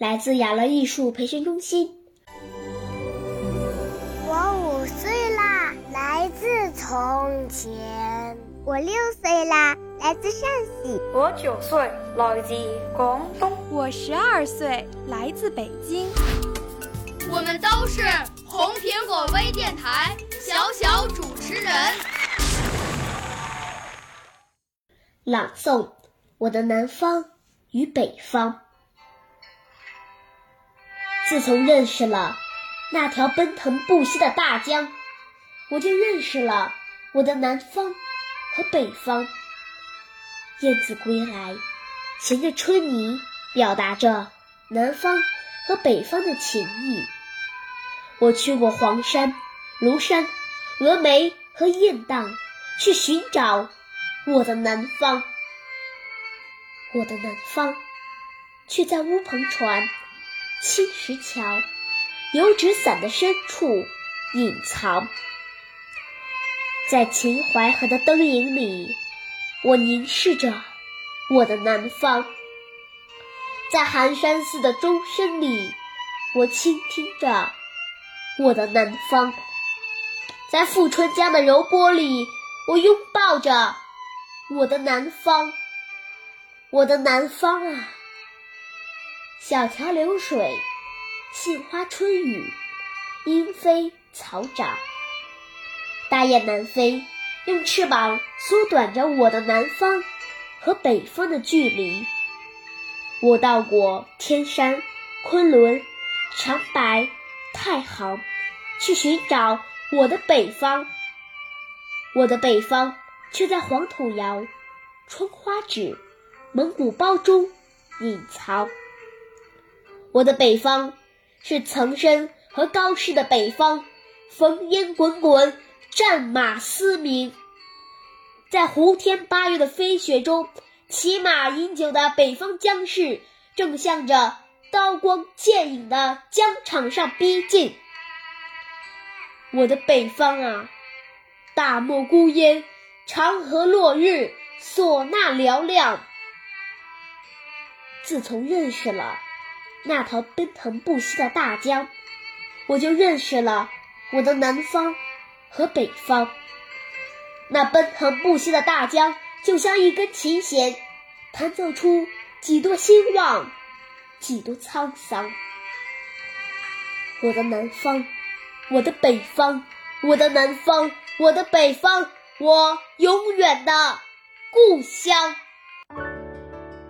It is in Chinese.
来自雅乐艺术培训中心。我五岁啦，来自从前。我六岁啦，来自陕西。我九岁，来自广东。我十二岁，来自北京。我们都是红苹果微电台小小主持人。朗诵：我的南方与北方。自从认识了那条奔腾不息的大江，我就认识了我的南方和北方。燕子归来，衔着春泥，表达着南方和北方的情谊。我去过黄山、庐山、峨眉和雁荡，去寻找我的南方。我的南方，却在乌篷船、青石桥、油纸伞的深处隐藏。在秦淮河的灯影里，我凝视着我的南方；在寒山寺的钟声里，我倾听着。我的南方，在富春江的柔波里，我拥抱着我的南方。我的南方啊，小桥流水，杏花春雨，莺飞草长，大雁南飞，用翅膀缩短着我的南方和北方的距离。我到过天山、昆仑、长白、太行。去寻找我的北方，我的北方却在黄土窑、窗花纸、蒙古包中隐藏。我的北方是岑参和高适的北方，烽烟滚滚，战马嘶鸣，在胡天八月的飞雪中，骑马饮酒的北方将士正向着刀光剑影的疆场上逼近。我的北方啊，大漠孤烟，长河落日，唢呐嘹亮。自从认识了那条奔腾不息的大江，我就认识了我的南方和北方。那奔腾不息的大江，就像一根琴弦，弹奏出几多兴旺，几多沧桑。我的南方。我的北方，我的南方，我的北方，我永远的故乡。